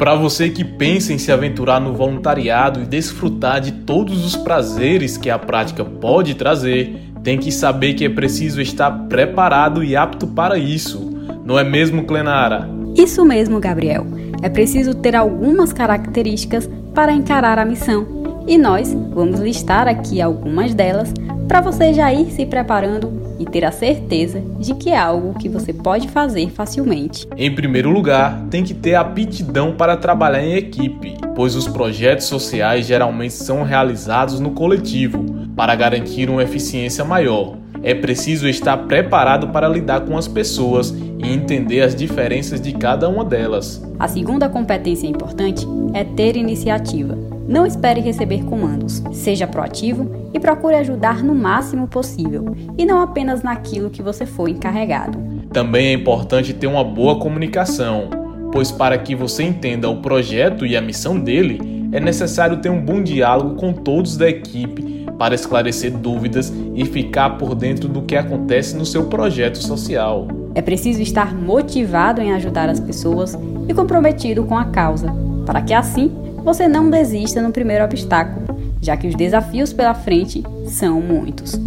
Para você que pensa em se aventurar no voluntariado e desfrutar de todos os prazeres que a prática pode trazer, tem que saber que é preciso estar preparado e apto para isso. Não é mesmo, Clenara? Isso mesmo, Gabriel. É preciso ter algumas características para encarar a missão. E nós vamos listar aqui algumas delas para você já ir se preparando e ter a certeza de que é algo que você pode fazer facilmente. Em primeiro lugar, tem que ter aptidão para trabalhar em equipe, pois os projetos sociais geralmente são realizados no coletivo para garantir uma eficiência maior. É preciso estar preparado para lidar com as pessoas e entender as diferenças de cada uma delas. A segunda competência importante é ter iniciativa. Não espere receber comandos. Seja proativo e procure ajudar no máximo possível, e não apenas naquilo que você foi encarregado. Também é importante ter uma boa comunicação, pois para que você entenda o projeto e a missão dele, é necessário ter um bom diálogo com todos da equipe para esclarecer dúvidas e ficar por dentro do que acontece no seu projeto social. É preciso estar motivado em ajudar as pessoas e comprometido com a causa, para que assim você não desista no primeiro obstáculo, já que os desafios pela frente são muitos.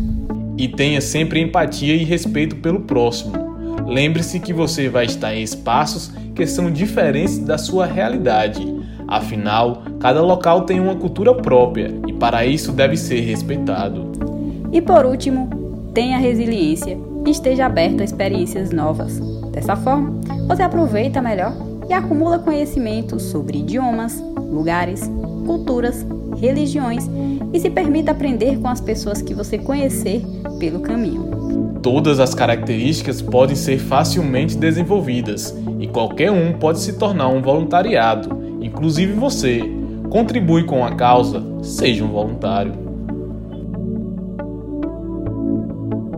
E tenha sempre empatia e respeito pelo próximo. Lembre-se que você vai estar em espaços que são diferentes da sua realidade. Afinal, cada local tem uma cultura própria e para isso deve ser respeitado. E por último, tenha resiliência e esteja aberto a experiências novas. Dessa forma, você aproveita melhor e acumula conhecimento sobre idiomas, lugares, culturas, religiões e se permita aprender com as pessoas que você conhecer pelo caminho. Todas as características podem ser facilmente desenvolvidas e qualquer um pode se tornar um voluntariado, inclusive você. Contribui com a causa, seja um voluntário.